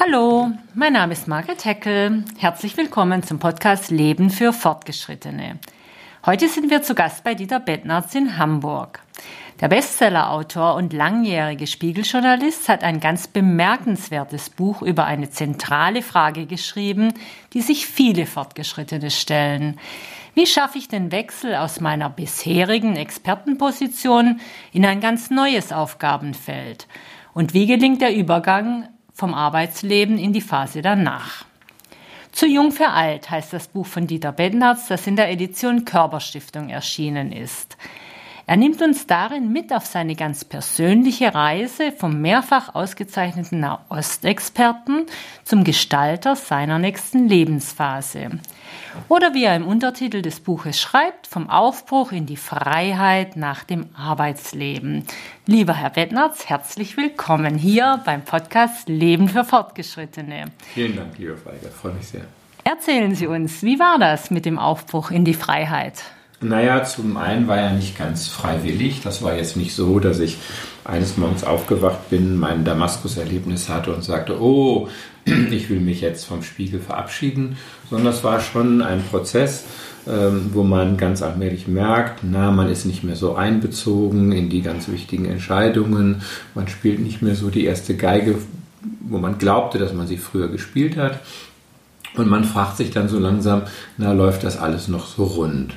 Hallo, mein Name ist Margret Heckel. Herzlich willkommen zum Podcast Leben für Fortgeschrittene. Heute sind wir zu Gast bei Dieter Bettnerz in Hamburg. Der Bestsellerautor und langjährige Spiegeljournalist hat ein ganz bemerkenswertes Buch über eine zentrale Frage geschrieben, die sich viele Fortgeschrittene stellen. Wie schaffe ich den Wechsel aus meiner bisherigen Expertenposition in ein ganz neues Aufgabenfeld? Und wie gelingt der Übergang vom Arbeitsleben in die Phase danach. Zu jung für alt heißt das Buch von Dieter Bednarz, das in der Edition Körperstiftung erschienen ist. Er nimmt uns darin mit auf seine ganz persönliche Reise vom mehrfach ausgezeichneten Nahostexperten zum Gestalter seiner nächsten Lebensphase. Oder wie er im Untertitel des Buches schreibt, vom Aufbruch in die Freiheit nach dem Arbeitsleben. Lieber Herr Bettnerz, herzlich willkommen hier beim Podcast Leben für Fortgeschrittene. Vielen Dank, lieber Feiger, freue mich sehr. Erzählen Sie uns, wie war das mit dem Aufbruch in die Freiheit? Naja, zum einen war er nicht ganz freiwillig. Das war jetzt nicht so, dass ich eines Morgens aufgewacht bin, mein Damaskus-Erlebnis hatte und sagte, oh, ich will mich jetzt vom Spiegel verabschieden, sondern das war schon ein Prozess, ähm, wo man ganz allmählich merkt, na, man ist nicht mehr so einbezogen in die ganz wichtigen Entscheidungen, man spielt nicht mehr so die erste Geige, wo man glaubte, dass man sie früher gespielt hat. Und man fragt sich dann so langsam, na, läuft das alles noch so rund?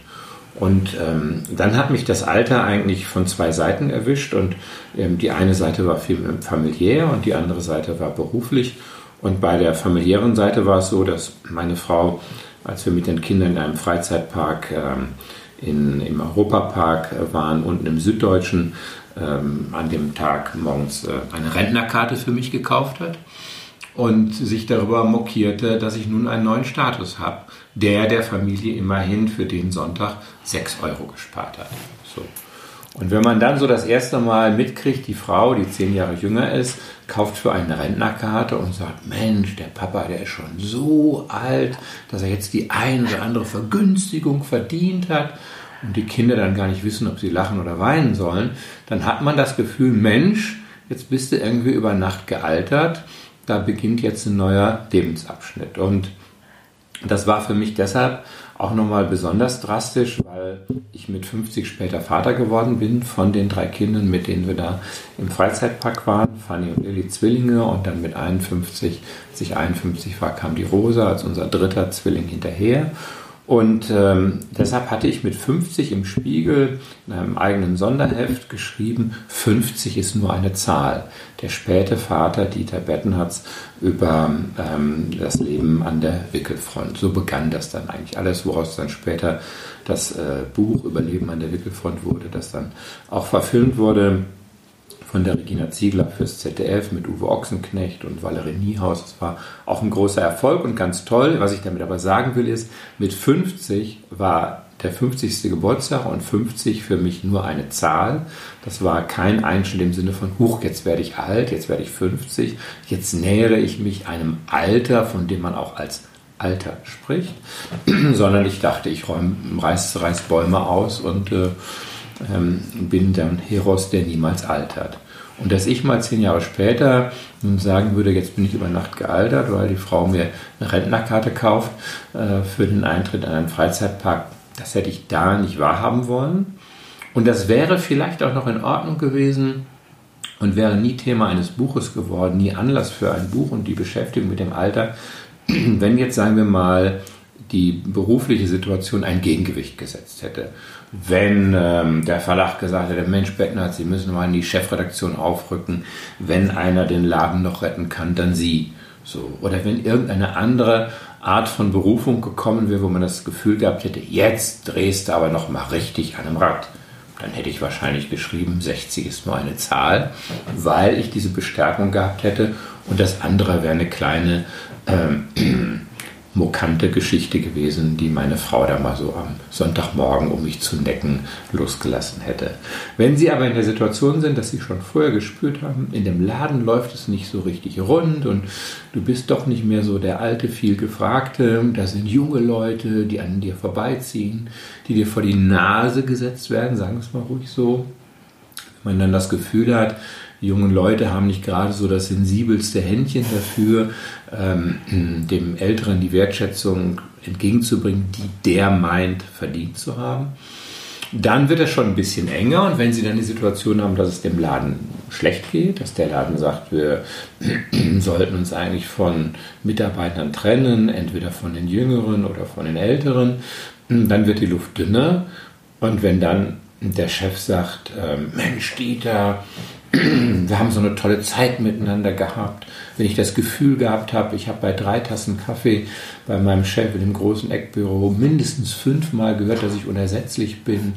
Und ähm, dann hat mich das Alter eigentlich von zwei Seiten erwischt und ähm, die eine Seite war familiär und die andere Seite war beruflich. Und bei der familiären Seite war es so, dass meine Frau, als wir mit den Kindern in einem Freizeitpark ähm, in, im Europapark waren, unten im Süddeutschen, ähm, an dem Tag morgens äh, eine Rentnerkarte für mich gekauft hat und sich darüber mokierte, dass ich nun einen neuen Status habe, der der Familie immerhin für den Sonntag 6 Euro gespart hat. So. Und wenn man dann so das erste Mal mitkriegt, die Frau, die zehn Jahre jünger ist, kauft für eine Rentnerkarte und sagt, Mensch, der Papa, der ist schon so alt, dass er jetzt die ein oder andere Vergünstigung verdient hat und die Kinder dann gar nicht wissen, ob sie lachen oder weinen sollen, dann hat man das Gefühl, Mensch, jetzt bist du irgendwie über Nacht gealtert da beginnt jetzt ein neuer Lebensabschnitt. Und das war für mich deshalb auch nochmal besonders drastisch, weil ich mit 50 später Vater geworden bin von den drei Kindern, mit denen wir da im Freizeitpark waren, Fanny und Lilly Zwillinge. Und dann mit 51, als ich 51 war, kam die Rosa als unser dritter Zwilling hinterher und ähm, deshalb hatte ich mit 50 im Spiegel in einem eigenen Sonderheft geschrieben, 50 ist nur eine Zahl. Der späte Vater Dieter Bettenhardt über ähm, das Leben an der Wickelfront. So begann das dann eigentlich alles, woraus dann später das äh, Buch Überleben an der Wickelfront wurde, das dann auch verfilmt wurde von der Regina Ziegler fürs ZDF mit Uwe Ochsenknecht und Valerie Niehaus. Das war auch ein großer Erfolg und ganz toll. Was ich damit aber sagen will, ist, mit 50 war der 50. Geburtstag und 50 für mich nur eine Zahl. Das war kein Einschnitt im Sinne von, huch, jetzt werde ich alt, jetzt werde ich 50, jetzt nähere ich mich einem Alter, von dem man auch als Alter spricht, sondern ich dachte, ich räume, reiß, reiß Bäume aus und äh, ähm, bin dann Heros, der niemals altert. Und dass ich mal zehn Jahre später sagen würde, jetzt bin ich über Nacht gealtert, weil die Frau mir eine Rentnerkarte kauft äh, für den Eintritt in einen Freizeitpark, das hätte ich da nicht wahrhaben wollen. Und das wäre vielleicht auch noch in Ordnung gewesen und wäre nie Thema eines Buches geworden, nie Anlass für ein Buch und die Beschäftigung mit dem Alter, wenn jetzt, sagen wir mal, die berufliche Situation ein Gegengewicht gesetzt hätte wenn ähm, der Verlag gesagt hätte, Mensch Beckner, Sie müssen mal in die Chefredaktion aufrücken, wenn einer den Laden noch retten kann, dann Sie. So. Oder wenn irgendeine andere Art von Berufung gekommen wäre, wo man das Gefühl gehabt hätte, jetzt drehst du aber noch mal richtig an einem Rad. Dann hätte ich wahrscheinlich geschrieben, 60 ist nur eine Zahl, weil ich diese Bestärkung gehabt hätte und das andere wäre eine kleine ähm, mokante Geschichte gewesen, die meine Frau da mal so am Sonntagmorgen, um mich zu necken, losgelassen hätte. Wenn Sie aber in der Situation sind, dass Sie schon vorher gespürt haben, in dem Laden läuft es nicht so richtig rund und du bist doch nicht mehr so der alte, viel gefragte, da sind junge Leute, die an dir vorbeiziehen, die dir vor die Nase gesetzt werden, sagen wir es mal ruhig so, wenn man dann das Gefühl hat, Die jungen Leute haben nicht gerade so das sensibelste Händchen dafür, ähm, dem Älteren die Wertschätzung entgegenzubringen, die der meint, verdient zu haben. Dann wird es schon ein bisschen enger und wenn Sie dann die Situation haben, dass es dem Laden schlecht geht, dass der Laden sagt, wir sollten uns eigentlich von Mitarbeitern trennen, entweder von den Jüngeren oder von den Älteren, dann wird die Luft dünner und wenn dann der Chef sagt, ähm, Mensch Dieter, wir haben so eine tolle Zeit miteinander gehabt. Wenn ich das Gefühl gehabt habe, ich habe bei drei Tassen Kaffee bei meinem Chef in dem großen Eckbüro mindestens fünfmal gehört, dass ich unersetzlich bin.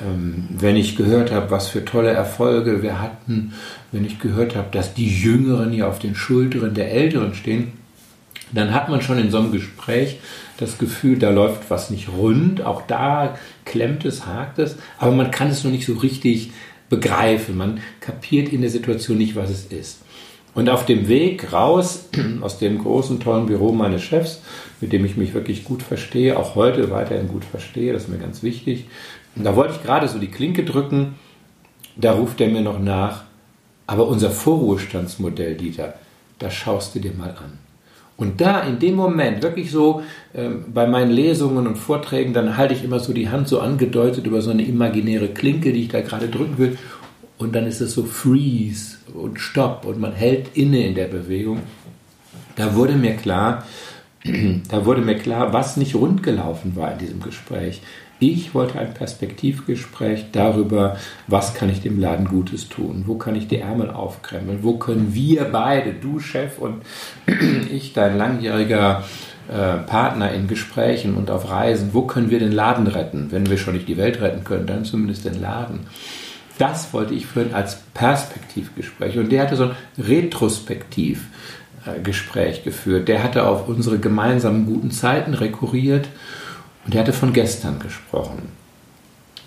Ähm, wenn ich gehört habe, was für tolle Erfolge wir hatten, wenn ich gehört habe, dass die Jüngeren hier auf den Schultern der Älteren stehen, dann hat man schon in so einem Gespräch das Gefühl, da läuft was nicht rund. Auch da klemmt es, hakt es, aber man kann es noch nicht so richtig begreifen. Man kapiert in der Situation nicht, was es ist. Und auf dem Weg raus aus dem großen, tollen Büro meines Chefs, mit dem ich mich wirklich gut verstehe, auch heute weiterhin gut verstehe, das ist mir ganz wichtig. Da wollte ich gerade so die Klinke drücken, da ruft er mir noch nach, aber unser Vorruhestandsmodell, Dieter, das schaust du dir mal an. Und da in dem Moment, wirklich so ähm, bei meinen Lesungen und Vorträgen, dann halte ich immer so die Hand so angedeutet über so eine imaginäre Klinke, die ich da gerade drücken will. Und dann ist es so Freeze und Stopp und man hält inne in der Bewegung. Da wurde mir klar, da wurde mir klar, was nicht rund gelaufen war in diesem Gespräch. Ich wollte ein Perspektivgespräch darüber, was kann ich dem Laden Gutes tun, wo kann ich die Ärmel aufkremmeln, wo können wir beide, du Chef und ich, dein langjähriger äh, Partner in Gesprächen und auf Reisen, wo können wir den Laden retten? Wenn wir schon nicht die Welt retten können, dann zumindest den Laden. Das wollte ich führen als Perspektivgespräch. Und der hatte so ein Retrospektivgespräch geführt. Der hatte auf unsere gemeinsamen guten Zeiten rekurriert und er hatte von gestern gesprochen,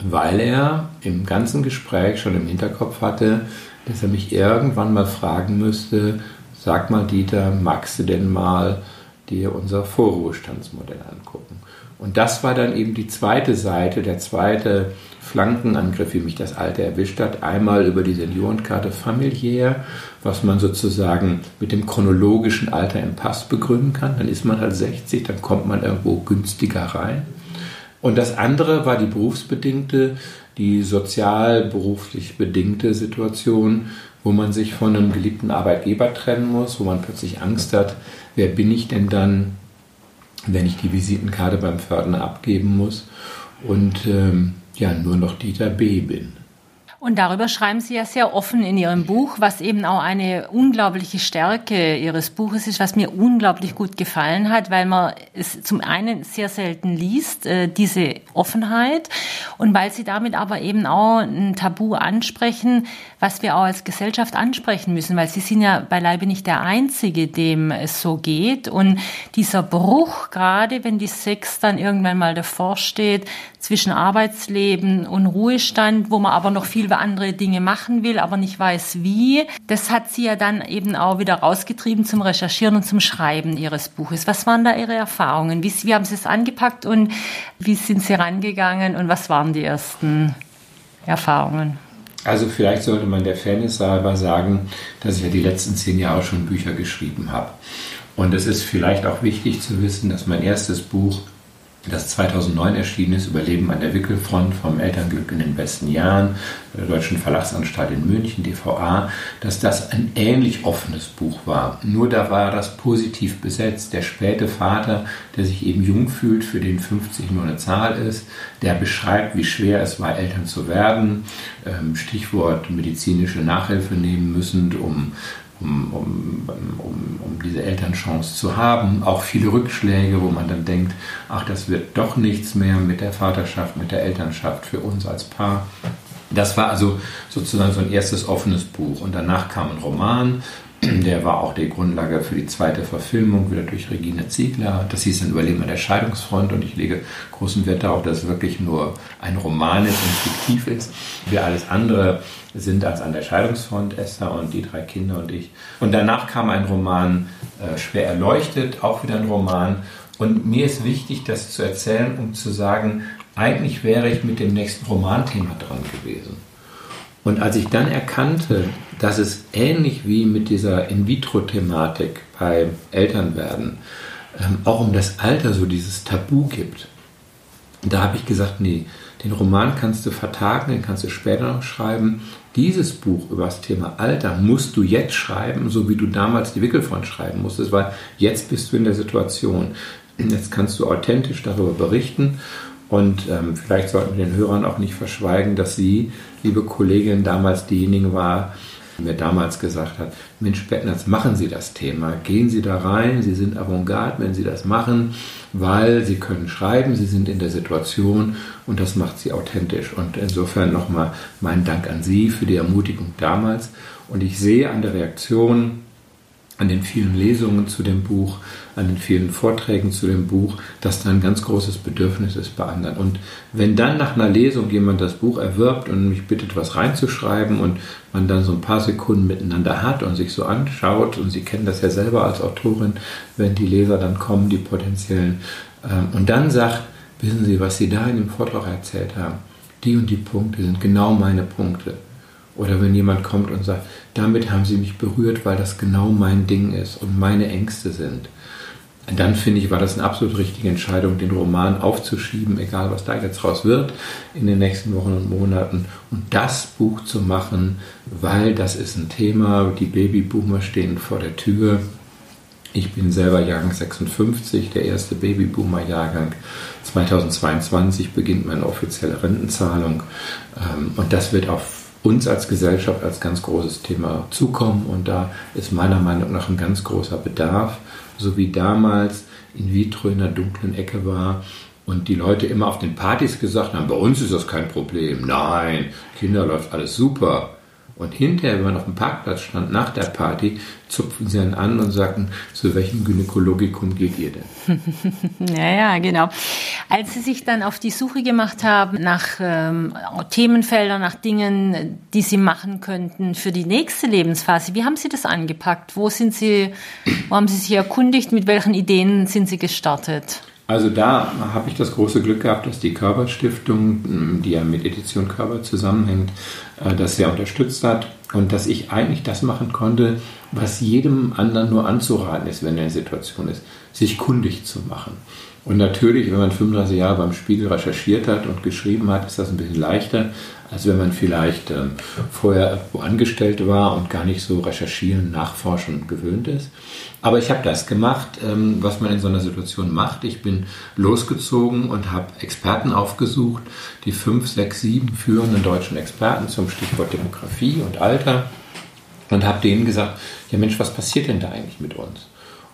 weil er im ganzen Gespräch schon im Hinterkopf hatte, dass er mich irgendwann mal fragen müsste, sag mal Dieter, magst du denn mal dir unser Vorruhestandsmodell angucken? Und das war dann eben die zweite Seite, der zweite Flankenangriff, wie mich das Alter erwischt hat. Einmal über die Seniorenkarte familiär, was man sozusagen mit dem chronologischen Alter im Pass begründen kann. Dann ist man halt 60, dann kommt man irgendwo günstiger rein. Und das andere war die berufsbedingte, die sozial-beruflich bedingte Situation, wo man sich von einem geliebten Arbeitgeber trennen muss, wo man plötzlich Angst hat, wer bin ich denn dann, wenn ich die Visitenkarte beim Fördner abgeben muss. Und ähm, ja nur noch Dieter B. bin. Und darüber schreiben Sie ja sehr offen in Ihrem Buch, was eben auch eine unglaubliche Stärke Ihres Buches ist, was mir unglaublich gut gefallen hat, weil man es zum einen sehr selten liest, äh, diese Offenheit, und weil Sie damit aber eben auch ein Tabu ansprechen, was wir auch als Gesellschaft ansprechen müssen, weil Sie sind ja beileibe nicht der Einzige, dem es so geht. Und dieser Bruch, gerade wenn die Sex dann irgendwann mal davor steht, zwischen Arbeitsleben und Ruhestand, wo man aber noch viel andere Dinge machen will, aber nicht weiß wie. Das hat sie ja dann eben auch wieder rausgetrieben zum Recherchieren und zum Schreiben ihres Buches. Was waren da Ihre Erfahrungen? Wie, wie haben Sie es angepackt und wie sind Sie rangegangen und was waren die ersten Erfahrungen? Also vielleicht sollte man der Fairness halber sagen, dass ich ja die letzten zehn Jahre schon Bücher geschrieben habe. Und es ist vielleicht auch wichtig zu wissen, dass mein erstes Buch das 2009 erschienen ist, Überleben an der Wickelfront vom Elternglück in den besten Jahren der Deutschen Verlagsanstalt in München, DVA, dass das ein ähnlich offenes Buch war. Nur da war das positiv besetzt. Der späte Vater, der sich eben jung fühlt, für den 50 nur eine Zahl ist, der beschreibt, wie schwer es war, Eltern zu werden. Ähm, Stichwort medizinische Nachhilfe nehmen müssen, um um, um, um, um diese Elternchance zu haben. Auch viele Rückschläge, wo man dann denkt, ach, das wird doch nichts mehr mit der Vaterschaft, mit der Elternschaft für uns als Paar. Das war also sozusagen so ein erstes offenes Buch. Und danach kam ein Roman, der war auch die Grundlage für die zweite Verfilmung, wieder durch Regine Ziegler. Das hieß dann Überleben an der Scheidungsfront und ich lege großen Wert darauf, dass es wirklich nur ein Roman ist und fiktiv ist. Wir alles andere sind als an der Scheidungsfront, Esther und die drei Kinder und ich. Und danach kam ein Roman, äh, Schwer erleuchtet, auch wieder ein Roman. Und mir ist wichtig, das zu erzählen, um zu sagen, eigentlich wäre ich mit dem nächsten Romanthema dran gewesen. Und als ich dann erkannte, dass es ähnlich wie mit dieser In-vitro-Thematik bei Elternwerden ähm, auch um das Alter so dieses Tabu gibt, da habe ich gesagt, nee, den Roman kannst du vertagen, den kannst du später noch schreiben. Dieses Buch über das Thema Alter musst du jetzt schreiben, so wie du damals die Wickelfront schreiben musstest, weil jetzt bist du in der Situation. Jetzt kannst du authentisch darüber berichten und ähm, vielleicht sollten wir den Hörern auch nicht verschweigen, dass sie, liebe Kollegin, damals diejenige war, die mir damals gesagt hat, Mensch, Bettners, machen Sie das Thema, gehen Sie da rein, Sie sind Avantgarde, wenn Sie das machen, weil Sie können schreiben, Sie sind in der Situation und das macht Sie authentisch. Und insofern nochmal mein Dank an Sie für die Ermutigung damals. Und ich sehe an der Reaktion, an den vielen Lesungen zu dem Buch, an den vielen Vorträgen zu dem Buch, dass da ein ganz großes Bedürfnis ist bei anderen. Und wenn dann nach einer Lesung jemand das Buch erwirbt und mich bittet, was reinzuschreiben und man dann so ein paar Sekunden miteinander hat und sich so anschaut, und Sie kennen das ja selber als Autorin, wenn die Leser dann kommen, die potenziellen, ähm, und dann sagt, wissen Sie, was Sie da in dem Vortrag erzählt haben, die und die Punkte sind genau meine Punkte oder wenn jemand kommt und sagt, damit haben sie mich berührt, weil das genau mein Ding ist und meine Ängste sind. Dann finde ich, war das eine absolut richtige Entscheidung, den Roman aufzuschieben, egal was da jetzt raus wird, in den nächsten Wochen und Monaten. Und das Buch zu machen, weil das ist ein Thema, die Babyboomer stehen vor der Tür. Ich bin selber Jahrgang 56, der erste Babyboomer-Jahrgang. 2022 beginnt meine offizielle Rentenzahlung. Ähm, und das wird auf uns als Gesellschaft als ganz großes Thema zukommen. Und da ist meiner Meinung nach ein ganz großer Bedarf, so wie damals in vitro in der dunklen Ecke war und die Leute immer auf den Partys gesagt haben, bei uns ist das kein Problem. Nein, Kinder läuft alles super. Und hinterher, wenn man auf dem Parkplatz stand, nach der Party, zupfen sie dann an und sagten, zu welchem Gynäkologikum geht ihr denn? ja, ja, genau. Als Sie sich dann auf die Suche gemacht haben nach ähm, Themenfeldern, nach Dingen, die Sie machen könnten für die nächste Lebensphase, wie haben Sie das angepackt? Wo sind Sie, wo haben Sie sich erkundigt? Mit welchen Ideen sind Sie gestartet? Also da habe ich das große Glück gehabt, dass die Körperstiftung, die ja mit Edition Körper zusammenhängt, äh, das sehr unterstützt hat und dass ich eigentlich das machen konnte, was jedem anderen nur anzuraten ist, wenn er in der Situation ist, sich kundig zu machen. Und natürlich, wenn man 35 Jahre beim Spiegel recherchiert hat und geschrieben hat, ist das ein bisschen leichter, als wenn man vielleicht ähm, vorher irgendwo angestellt war und gar nicht so recherchieren, nachforschen gewöhnt ist. Aber ich habe das gemacht, ähm, was man in so einer Situation macht. Ich bin losgezogen und habe Experten aufgesucht, die fünf, sechs, sieben führenden deutschen Experten zum Stichwort Demografie und Alter und habe denen gesagt, ja Mensch, was passiert denn da eigentlich mit uns?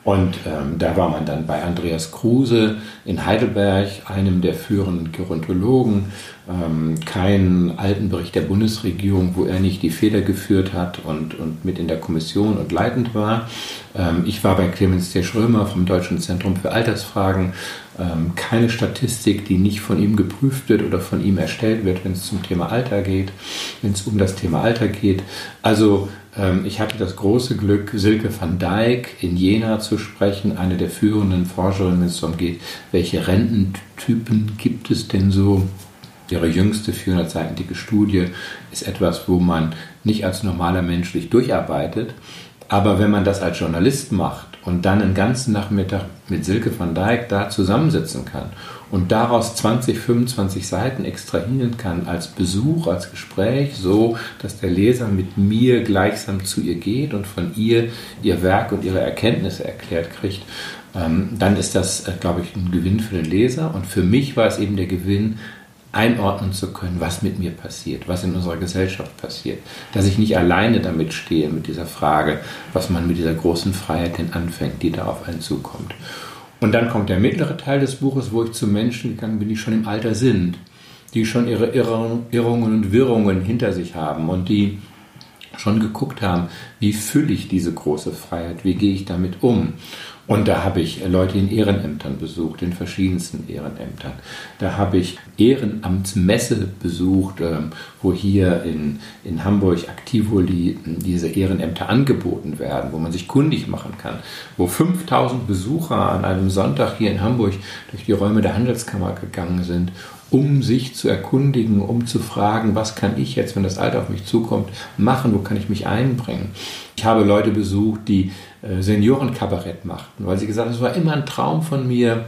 Und ähm, da war man dann bei Andreas Kruse in Heidelberg, einem der führenden Gerontologen, ähm, keinen alten Bericht der Bundesregierung, wo er nicht die Feder geführt hat und, und mit in der Kommission und leitend war. Ähm, ich war bei Clemens T. Schrömer vom Deutschen Zentrum für Altersfragen. Ähm, keine Statistik, die nicht von ihm geprüft wird oder von ihm erstellt wird, wenn es zum Thema Alter geht, wenn es um das Thema Alter geht. Also ich hatte das große Glück, Silke van Dijk in Jena zu sprechen, eine der führenden Forscherinnen, wenn es darum geht, welche Rententypen gibt es denn so. Ihre jüngste 400 Seiten dicke Studie ist etwas, wo man nicht als normaler Mensch durcharbeitet, aber wenn man das als Journalist macht und dann einen ganzen Nachmittag mit Silke van Dijk da zusammensitzen kann und daraus 20, 25 Seiten extrahieren kann als Besuch, als Gespräch, so dass der Leser mit mir gleichsam zu ihr geht und von ihr ihr Werk und ihre Erkenntnisse erklärt kriegt, ähm, dann ist das, äh, glaube ich, ein Gewinn für den Leser. Und für mich war es eben der Gewinn, einordnen zu können, was mit mir passiert, was in unserer Gesellschaft passiert. Dass ich nicht alleine damit stehe, mit dieser Frage, was man mit dieser großen Freiheit denn anfängt, die da auf einen zukommt. Und dann kommt der mittlere Teil des Buches, wo ich zu Menschen gegangen bin, die schon im Alter sind, die schon ihre Irrungen und Wirrungen hinter sich haben und die schon geguckt haben, wie fülle ich diese große Freiheit, wie gehe ich damit um. Und da habe ich Leute in Ehrenämtern besucht, in verschiedensten Ehrenämtern. Da habe ich Ehrenamtsmesse besucht, ähm, wo hier in, in Hamburg Aktivoli diese Ehrenämter angeboten werden, wo man sich kundig machen kann, wo 5000 Besucher an einem Sonntag hier in Hamburg durch die Räume der Handelskammer gegangen sind um sich zu erkundigen, um zu fragen, was kann ich jetzt, wenn das Alter auf mich zukommt, machen, wo kann ich mich einbringen. Ich habe Leute besucht, die äh, Seniorenkabarett machten, weil sie gesagt haben, es war immer ein Traum von mir,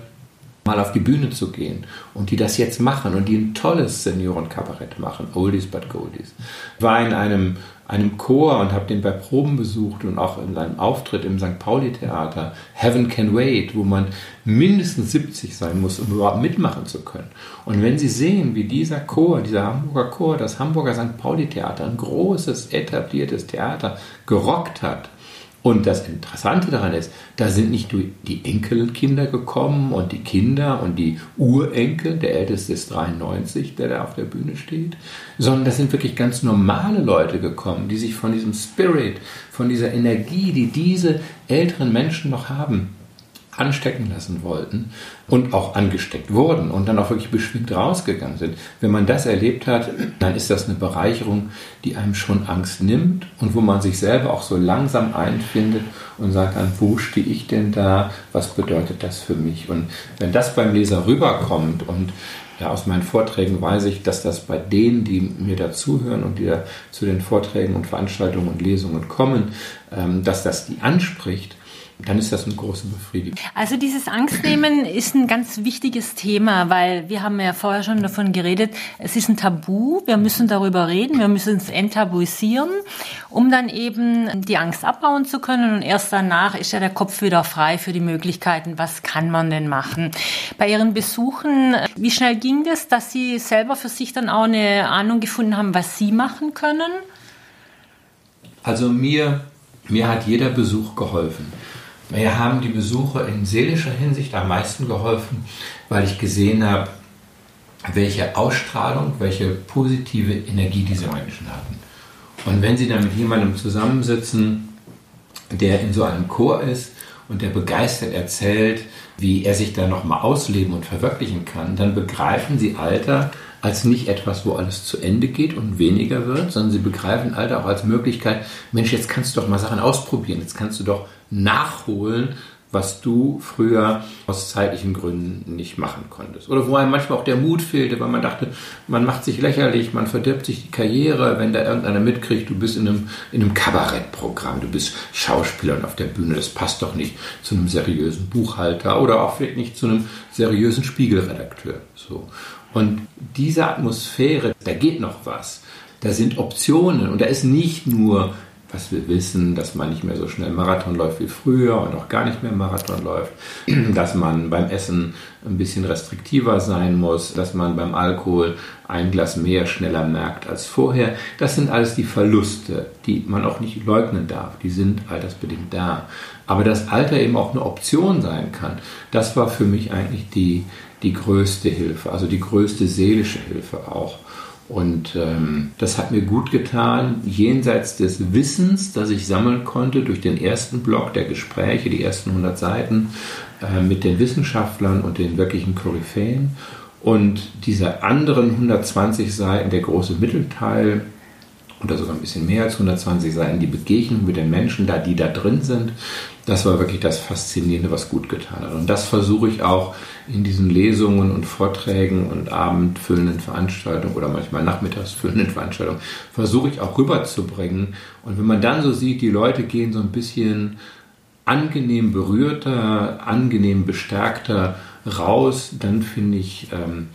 mal auf die Bühne zu gehen und die das jetzt machen und die ein tolles Seniorenkabarett machen, Oldies but Goldies. War in einem, einem Chor und habe den bei Proben besucht und auch in einem Auftritt im St. Pauli Theater, Heaven Can Wait, wo man mindestens 70 sein muss, um überhaupt mitmachen zu können. Und wenn Sie sehen, wie dieser Chor, dieser Hamburger Chor, das Hamburger St. Pauli Theater, ein großes, etabliertes Theater, gerockt hat, und das Interessante daran ist, da sind nicht nur die Enkelkinder gekommen und die Kinder und die Urenkel, der älteste ist 93, der da auf der Bühne steht, sondern das sind wirklich ganz normale Leute gekommen, die sich von diesem Spirit, von dieser Energie, die diese älteren Menschen noch haben, anstecken lassen wollten und auch angesteckt wurden und dann auch wirklich beschwingt rausgegangen sind. Wenn man das erlebt hat, dann ist das eine Bereicherung, die einem schon Angst nimmt und wo man sich selber auch so langsam einfindet und sagt dann, wo stehe ich denn da? Was bedeutet das für mich? Und wenn das beim Leser rüberkommt und ja, aus meinen Vorträgen weiß ich, dass das bei denen, die mir dazuhören und die da zu den Vorträgen und Veranstaltungen und Lesungen kommen, ähm, dass das die anspricht, dann ist das eine große Befriedigung. Also dieses Angstnehmen ist ein ganz wichtiges Thema, weil wir haben ja vorher schon davon geredet, es ist ein Tabu, wir müssen darüber reden, wir müssen es enttabuisieren, um dann eben die Angst abbauen zu können und erst danach ist ja der Kopf wieder frei für die Möglichkeiten, was kann man denn machen. Bei Ihren Besuchen, wie schnell ging das, dass Sie selber für sich dann auch eine Ahnung gefunden haben, was Sie machen können? Also mir, mir hat jeder Besuch geholfen. Mir haben die Besuche in seelischer Hinsicht am meisten geholfen, weil ich gesehen habe, welche Ausstrahlung, welche positive Energie diese Menschen hatten. Und wenn sie dann mit jemandem zusammensitzen, der in so einem Chor ist und der begeistert erzählt, wie er sich da nochmal ausleben und verwirklichen kann, dann begreifen sie Alter als nicht etwas, wo alles zu Ende geht und weniger wird, sondern sie begreifen Alter auch als Möglichkeit, Mensch, jetzt kannst du doch mal Sachen ausprobieren, jetzt kannst du doch nachholen, was du früher aus zeitlichen Gründen nicht machen konntest. Oder wo einem manchmal auch der Mut fehlte, weil man dachte, man macht sich lächerlich, man verdirbt sich die Karriere, wenn da irgendeiner mitkriegt, du bist in einem, in einem Kabarettprogramm, du bist Schauspieler und auf der Bühne, das passt doch nicht zu einem seriösen Buchhalter oder auch vielleicht nicht zu einem seriösen Spiegelredakteur. So. Und diese Atmosphäre, da geht noch was. Da sind Optionen und da ist nicht nur was wir wissen, dass man nicht mehr so schnell Marathon läuft wie früher und auch gar nicht mehr Marathon läuft, dass man beim Essen ein bisschen restriktiver sein muss, dass man beim Alkohol ein Glas mehr schneller merkt als vorher. Das sind alles die Verluste, die man auch nicht leugnen darf. Die sind altersbedingt da. Aber dass Alter eben auch eine Option sein kann, das war für mich eigentlich die, die größte Hilfe, also die größte seelische Hilfe auch. Und ähm, das hat mir gut getan, jenseits des Wissens, das ich sammeln konnte durch den ersten Block der Gespräche, die ersten 100 Seiten äh, mit den Wissenschaftlern und den wirklichen Koryphäen. Und diese anderen 120 Seiten, der große Mittelteil, oder sogar ein bisschen mehr als 120 Seiten, die Begegnung mit den Menschen, da die da drin sind, das war wirklich das Faszinierende, was gut getan hat. Und das versuche ich auch in diesen Lesungen und Vorträgen und abendfüllenden Veranstaltungen oder manchmal nachmittagsfüllenden Veranstaltungen, versuche ich auch rüberzubringen. Und wenn man dann so sieht, die Leute gehen so ein bisschen angenehm berührter, angenehm bestärkter raus, dann finde ich, ähm,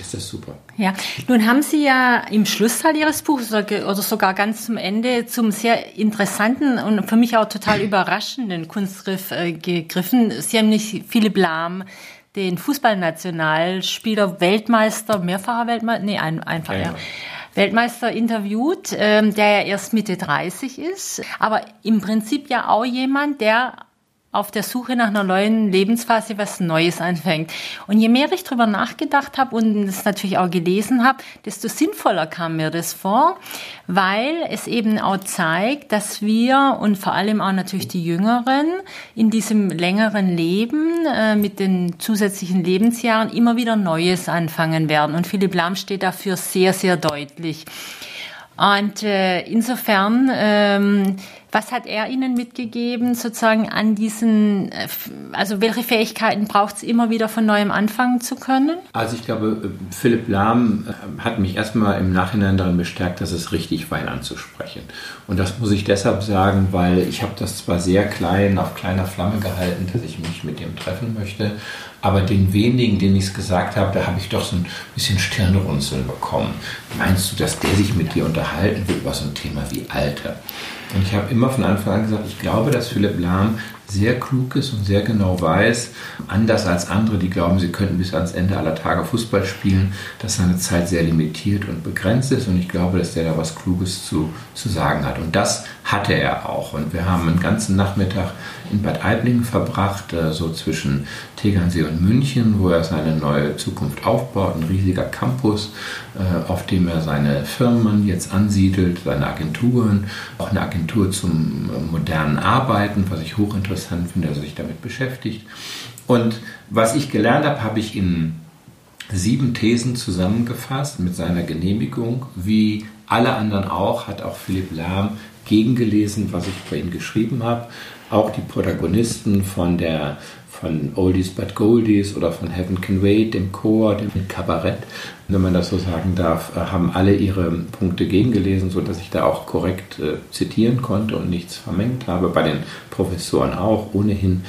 ist das super. Ja, nun haben Sie ja im Schlussteil Ihres Buches oder sogar ganz zum Ende zum sehr interessanten und für mich auch total überraschenden Kunstgriff äh, gegriffen. Sie haben nicht Philipp Lahm, den Fußballnationalspieler, Weltmeister, mehrfacher Weltmeister, nee, ein, einfach, ja. ja. Weltmeister interviewt, ähm, der ja erst Mitte 30 ist, aber im Prinzip ja auch jemand, der auf der Suche nach einer neuen Lebensphase was Neues anfängt. Und je mehr ich drüber nachgedacht habe und es natürlich auch gelesen habe, desto sinnvoller kam mir das vor, weil es eben auch zeigt, dass wir und vor allem auch natürlich die Jüngeren in diesem längeren Leben äh, mit den zusätzlichen Lebensjahren immer wieder Neues anfangen werden. Und Philipp Lahm steht dafür sehr, sehr deutlich. Und äh, insofern ähm, Was hat er Ihnen mitgegeben, sozusagen an diesen, äh, also welche Fähigkeiten braucht es immer wieder von neuem anfangen zu können? Also ich glaube, Philipp Lahm äh, hat mich erstmal im Nachhinein darin bestärkt, dass es richtig war, ihn anzusprechen. Und das muss ich deshalb sagen, weil ich habe das zwar sehr klein, auf kleiner Flamme gehalten, dass ich mich mit ihm treffen möchte, aber den wenigen, denen ich es gesagt habe, da habe ich doch so ein bisschen Stirnrunzeln bekommen. Meinst du, dass der sich mit dir unterhalten will über so ein Thema wie Alter? Und ich habe immer von Anfang an gesagt, ich glaube, dass Philipp Lahm sehr klug ist und sehr genau weiß, anders als andere, die glauben, sie könnten bis ans Ende aller Tage Fußball spielen, dass seine Zeit sehr limitiert und begrenzt ist. Und ich glaube, dass der da was Kluges zu, zu sagen hat. Und das hatte er auch. Und wir haben einen ganzen Nachmittag in Bad Aiblingen verbracht, äh, so zwischen Tegernsee und München, wo er seine neue Zukunft aufbaut. Ein riesiger Campus, äh, auf dem er seine Firmen jetzt ansiedelt, seine Agenturen, auch eine Agentur zum äh, modernen Arbeiten, was ich hochinteressant finde, dass er sich damit beschäftigt. Und was ich gelernt habe, habe ich in sieben Thesen zusammengefasst mit seiner Genehmigung. Wie alle anderen auch, hat auch Philipp Lahm gegengelesen, was ich bei ihm geschrieben habe. Auch die Protagonisten von der von Oldies but Goldies oder von Heaven Can Wait, dem Chor, dem Kabarett, wenn man das so sagen darf, äh, haben alle ihre Punkte gegengelesen, sodass ich da auch korrekt äh, zitieren konnte und nichts vermengt habe. Bei den Professoren auch ohnehin.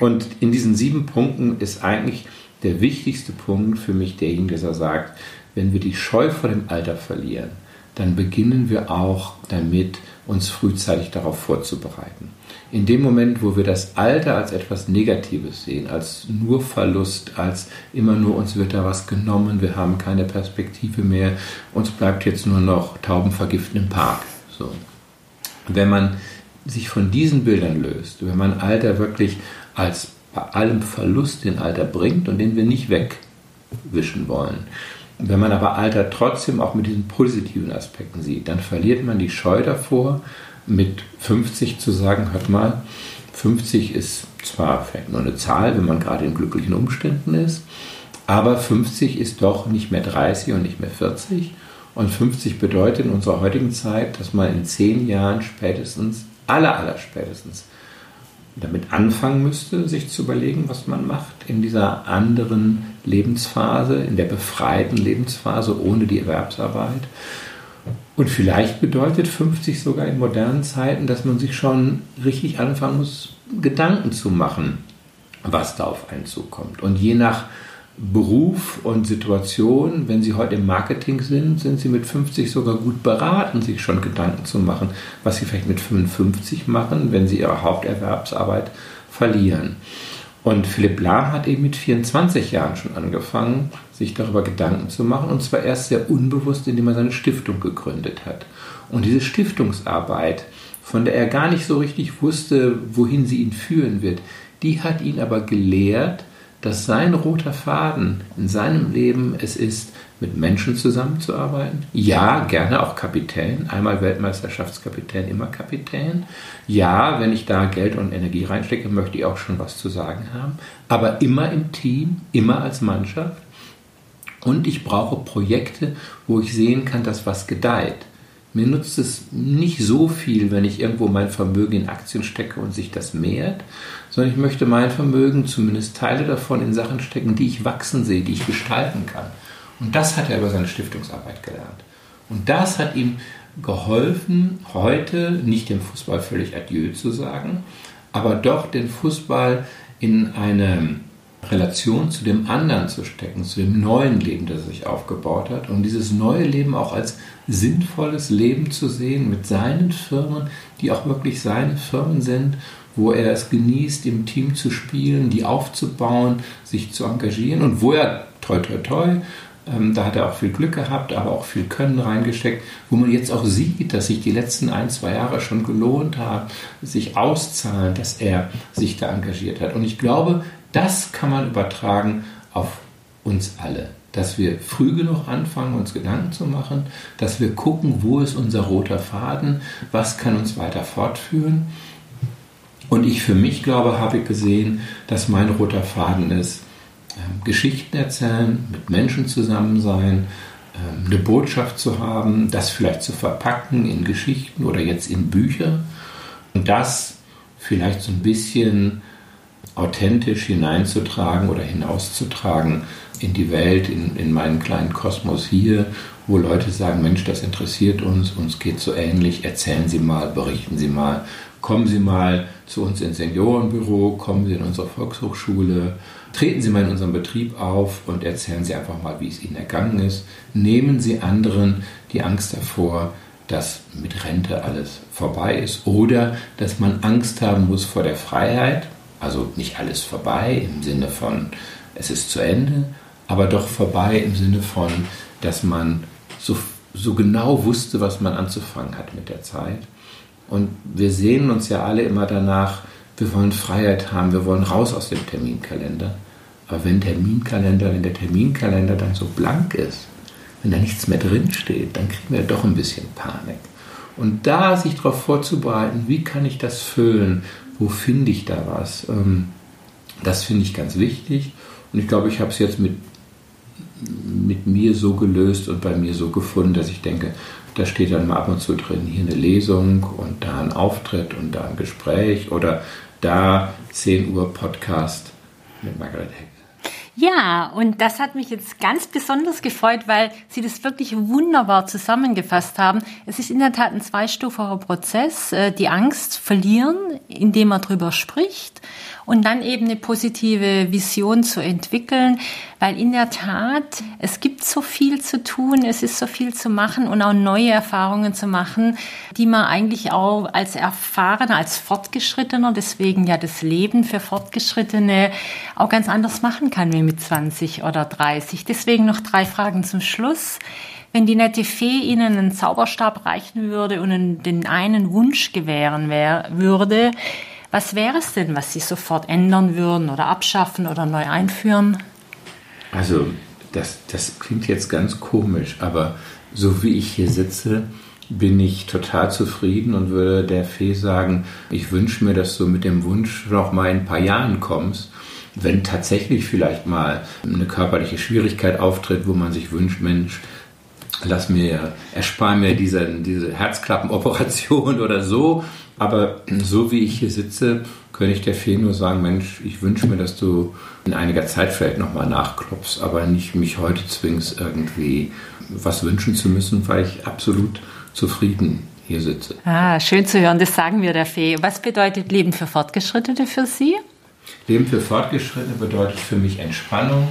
Und in diesen sieben Punkten ist eigentlich der wichtigste Punkt für mich derjenige, dass er sagt, wenn wir die Scheu vor dem Alter verlieren, dann beginnen wir auch damit, uns frühzeitig darauf vorzubereiten. In dem Moment, wo wir das Alter als etwas Negatives sehen, als nur Verlust, als immer nur uns wird da was genommen, wir haben keine Perspektive mehr, uns bleibt jetzt nur noch Taubenvergiften im Park. So. Wenn man sich von diesen Bildern löst, wenn man Alter wirklich als bei allem Verlust den Alter bringt und den wir nicht wegwischen wollen, wenn man aber Alter trotzdem auch mit diesen positiven Aspekten sieht, dann verliert man die Scheu davor, mit 50 zu sagen, hört mal, 50 ist zwar vielleicht nur eine Zahl, wenn man gerade in glücklichen Umständen ist, aber 50 ist doch nicht mehr 30 und nicht mehr 40. Und 50 bedeutet in unserer heutigen Zeit, dass man in zehn Jahren spätestens, aller, aller spätestens, damit anfangen müsste, sich zu überlegen, was man macht in dieser anderen Lebensphase, in der befreiten Lebensphase ohne die Erwerbsarbeit. Und vielleicht bedeutet 50 sogar in modernen Zeiten, dass man sich schon richtig anfangen muss, Gedanken zu machen, was da auf einen zukommt. Und je nach Beruf und Situation, wenn Sie heute im Marketing sind, sind Sie mit 50 sogar gut beraten, sich schon Gedanken zu machen, was Sie vielleicht mit 55 machen, wenn Sie Ihre Haupterwerbsarbeit verlieren. Und Philipp Lahm hat eben mit 24 Jahren schon angefangen, sich darüber Gedanken zu machen, und zwar erst sehr unbewusst, indem er seine Stiftung gegründet hat. Und diese Stiftungsarbeit, von der er gar nicht so richtig wusste, wohin sie ihn führen wird, die hat ihn aber gelehrt, dass sein roter Faden in seinem Leben es ist, mit Menschen zusammenzuarbeiten. Ja, gerne auch Kapitän. Einmal Weltmeisterschaftskapitän, immer Kapitän. Ja, wenn ich da Geld und Energie reinstecke, möchte ich auch schon was zu sagen haben. Aber immer im Team, immer als Mannschaft. Und ich brauche Projekte, wo ich sehen kann, dass was gedeiht. Mir nutzt es nicht so viel, wenn ich irgendwo mein Vermögen in Aktien stecke und sich das mehrt, sondern ich möchte mein Vermögen, zumindest Teile davon, in Sachen stecken, die ich wachsen sehe, die ich gestalten kann. Und das hat er über seine Stiftungsarbeit gelernt. Und das hat ihm geholfen, heute nicht dem Fußball völlig Adieu zu sagen, aber doch den Fußball in eine Relation zu dem anderen zu stecken, zu dem neuen Leben, das er sich aufgebaut hat und dieses neue Leben auch als sinnvolles Leben zu sehen mit seinen Firmen, die auch wirklich seine Firmen sind, wo er es genießt, im Team zu spielen, die aufzubauen, sich zu engagieren und wo er, toi, toi, toi, ähm, da hat er auch viel Glück gehabt, aber auch viel Können reingesteckt, wo man jetzt auch sieht, dass sich die letzten ein, zwei Jahre schon gelohnt hat, sich auszahlen, dass er sich da engagiert hat. Und ich glaube, das kann man übertragen auf uns alle. Dass wir früh genug anfangen, uns Gedanken zu machen, dass wir gucken, wo ist unser roter Faden, was kann uns weiter fortführen. Und ich für mich glaube, habe ich gesehen, dass mein roter Faden ist, ähm, Geschichten erzählen, mit Menschen zusammen sein, ähm, eine Botschaft zu haben, das vielleicht zu verpacken in Geschichten oder jetzt in Bücher Und das vielleicht so ein bisschen authentisch hineinzutragen oder hinauszutragen in die Welt, in, in meinen kleinen Kosmos hier, wo Leute sagen, Mensch, das interessiert uns, uns geht so ähnlich, erzählen Sie mal, berichten Sie mal, kommen Sie mal zu uns ins Seniorenbüro, kommen Sie in unsere Volkshochschule, treten Sie mal in unserem Betrieb auf und erzählen Sie einfach mal, wie es Ihnen ergangen ist. Nehmen Sie anderen die Angst davor, dass mit Rente alles vorbei ist oder dass man Angst haben muss vor der Freiheit. Also nicht alles vorbei im Sinne von, es ist zu Ende, aber doch vorbei im Sinne von, dass man so, so genau wusste, was man anzufangen hat mit der Zeit. Und wir sehen uns ja alle immer danach, wir wollen Freiheit haben, wir wollen raus aus dem Terminkalender. Aber wenn Terminkalender, wenn der Terminkalender dann so blank ist, wenn da nichts mehr drin steht, dann kriegen wir doch ein bisschen Panik. Und da sich darauf vorzubereiten, wie kann ich das füllen, wo finde ich da was, ähm, das finde ich ganz wichtig. Und ich glaube, ich habe es jetzt mit, mit mir so gelöst und bei mir so gefunden, dass ich denke, da steht dann mal ab und zu drin, hier eine Lesung und da ein Auftritt und da ein Gespräch oder da 10 Uhr Podcast mit Margaret Heck. Ja, und das hat mich jetzt ganz besonders gefreut, weil Sie das wirklich wunderbar zusammengefasst haben. Es ist in der Tat ein zweistufiger Prozess. Äh, die Angst verlieren, indem man drüber spricht und dann eben eine positive Vision zu entwickeln, weil in der Tat, es gibt so viel zu tun, es ist so viel zu machen und auch neue Erfahrungen zu machen, die man eigentlich auch als Erfahrener, als Fortgeschrittener, deswegen ja das Leben für Fortgeschrittene auch ganz anders machen kann wie mit 20 oder 30. Deswegen noch drei Fragen zum Schluss. Wenn die nette Fee Ihnen einen Zauberstab reichen würde und den einen Wunsch gewähren wär, würde, was wäre es denn, was Sie sofort ändern würden oder abschaffen oder neu einführen? Also, das, das klingt jetzt ganz komisch, aber so wie ich hier sitze, bin ich total zufrieden und würde der Fee sagen, ich wünsche mir, dass du mit dem Wunsch noch mal in ein paar Jahren kommst, wenn tatsächlich vielleicht mal eine körperliche Schwierigkeit auftritt, wo man sich wünscht, Mensch, lass mir, erspar mir diese, diese Herzklappenoperation oder so aber so wie ich hier sitze, könnte ich der Fee nur sagen, Mensch, ich wünsche mir, dass du in einiger Zeit vielleicht nochmal nachklopfst, aber nicht mich heute zwingst, irgendwie was wünschen zu müssen, weil ich absolut zufrieden hier sitze. Ah, schön zu hören, das sagen wir der Fee. Was bedeutet Leben für Fortgeschrittene für Sie? Leben für Fortgeschrittene bedeutet für mich Entspannung,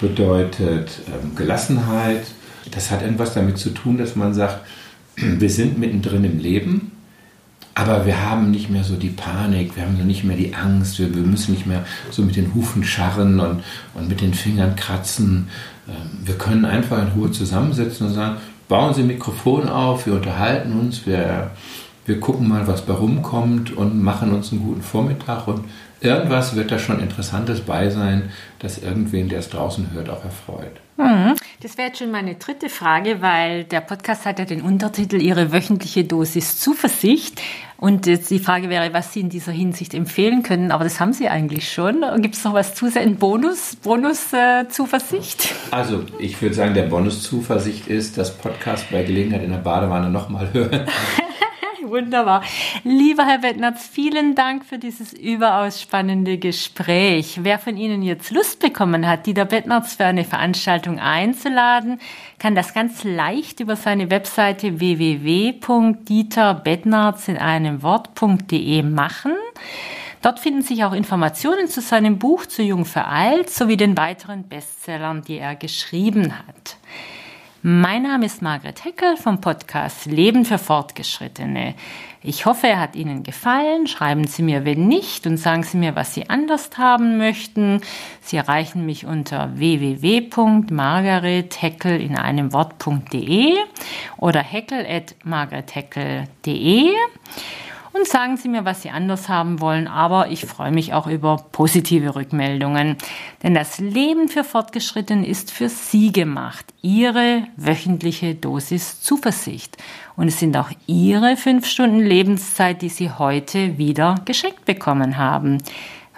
bedeutet ähm, Gelassenheit. Das hat irgendwas damit zu tun, dass man sagt, wir sind mittendrin im Leben aber wir haben nicht mehr so die Panik, wir haben so nicht mehr die Angst, wir, wir müssen nicht mehr so mit den Hufen scharren und, und mit den Fingern kratzen. Ähm, wir können einfach in Ruhe zusammensitzen und sagen, bauen Sie ein Mikrofon auf, wir unterhalten uns, wir, wir gucken mal, was bei rumkommt und machen uns einen guten Vormittag und irgendwas wird da schon Interessantes bei sein, das irgendwen, der es draußen hört, auch erfreut. Mhm. Das wäre jetzt schon meine dritte Frage, weil der Podcast hat ja den Untertitel Ihre wöchentliche Dosis Zuversicht. Und jetzt die Frage wäre, was Sie in dieser Hinsicht empfehlen können. Aber das haben Sie eigentlich schon. Gibt es noch was zusätzlich? Bonus, Bonus äh, Zuversicht? Also ich würde sagen, der Bonus Zuversicht ist, das Podcast bei Gelegenheit in der Badewanne nochmal hören. Wunderbar. Lieber Herr Bettnerz, vielen Dank für dieses überaus spannende Gespräch. Wer von Ihnen jetzt Lust bekommen hat, Dieter Bettnerz für eine Veranstaltung einzuladen, kann das ganz leicht über seine Webseite www.dieterbettnerz in einem Wort.de machen. Dort finden sich auch Informationen zu seinem Buch Zu Jung für Alt sowie den weiteren Bestsellern, die er geschrieben hat. Mein Name ist Margret Heckel vom Podcast Leben für Fortgeschrittene. Ich hoffe, er hat Ihnen gefallen. Schreiben Sie mir, wenn nicht, und sagen Sie mir, was Sie anders haben möchten. Sie erreichen mich unter www.margaretheckel in einem Wort.de oder heckel at margaretheckel.de und sagen Sie mir, was Sie anders haben wollen. Aber ich freue mich auch über positive Rückmeldungen. Denn das Leben für Fortgeschrittene ist für Sie gemacht. Ihre wöchentliche Dosis Zuversicht. Und es sind auch Ihre fünf Stunden Lebenszeit, die Sie heute wieder geschenkt bekommen haben.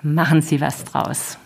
Machen Sie was draus.